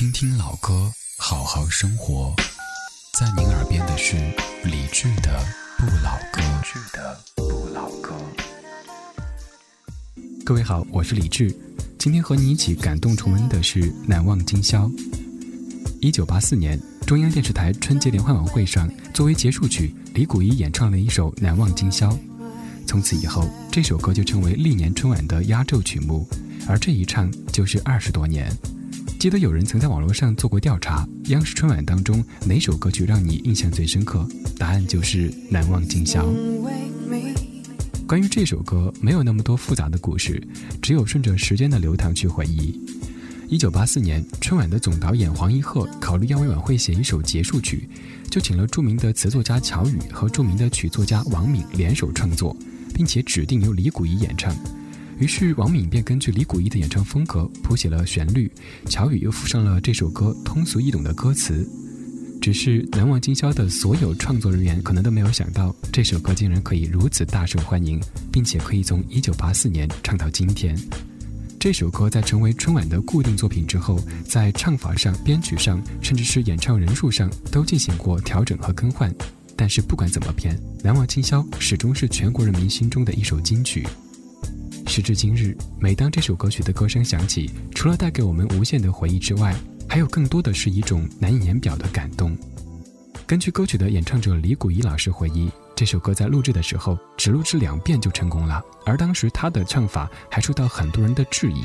听听老歌，好好生活。在您耳边的是理智的《不老歌》。不老歌。各位好，我是李志，今天和你一起感动重温的是《难忘今宵》。一九八四年，中央电视台春节联欢晚会上，作为结束曲，李谷一演唱了一首《难忘今宵》。从此以后，这首歌就成为历年春晚的压轴曲目，而这一唱就是二十多年。记得有人曾在网络上做过调查，央视春晚当中哪首歌曲让你印象最深刻？答案就是《难忘今宵》。关于这首歌，没有那么多复杂的故事，只有顺着时间的流淌去回忆。一九八四年，春晚的总导演黄一鹤考虑要为晚会写一首结束曲，就请了著名的词作家乔羽和著名的曲作家王敏联手创作，并且指定由李谷一演唱。于是王敏便根据李谷一的演唱风格谱写了旋律，乔羽又附上了这首歌通俗易懂的歌词。只是难忘今宵的所有创作人员可能都没有想到，这首歌竟然可以如此大受欢迎，并且可以从1984年唱到今天。这首歌在成为春晚的固定作品之后，在唱法上、编曲上，甚至是演唱人数上都进行过调整和更换。但是不管怎么变，难忘今宵始终是全国人民心中的一首金曲。时至今日，每当这首歌曲的歌声响起，除了带给我们无限的回忆之外，还有更多的是一种难以言表的感动。根据歌曲的演唱者李谷一老师回忆，这首歌在录制的时候只录制两遍就成功了，而当时他的唱法还受到很多人的质疑。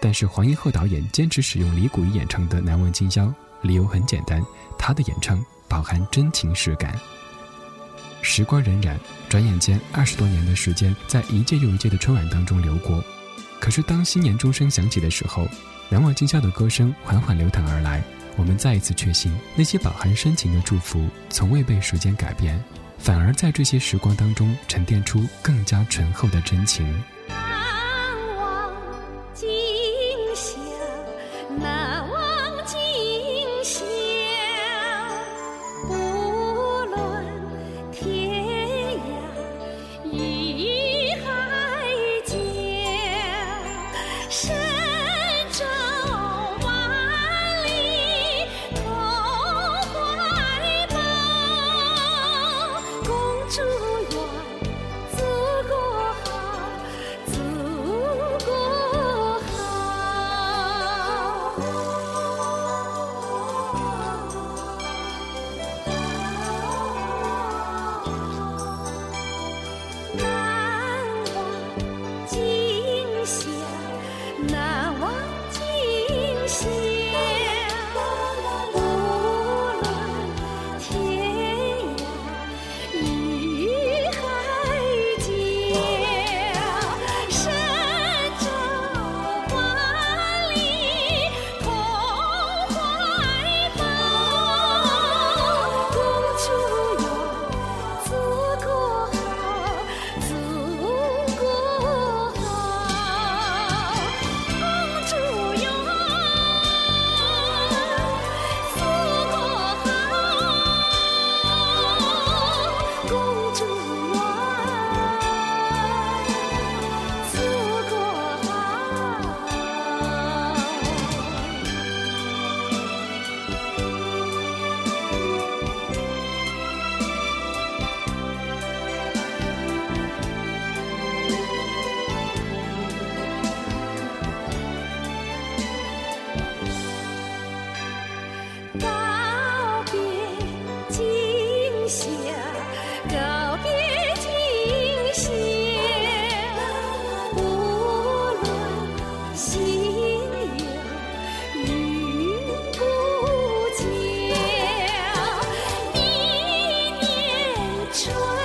但是黄一鹤导演坚持使用李谷一演唱的《难忘今宵》，理由很简单，他的演唱饱含真情实感。时光荏苒，转眼间二十多年的时间在一届又一届的春晚当中流过。可是当新年钟声响起的时候，难忘今宵的歌声缓缓流淌而来，我们再一次确信，那些饱含深情的祝福从未被时间改变，反而在这些时光当中沉淀出更加醇厚的真情。sure.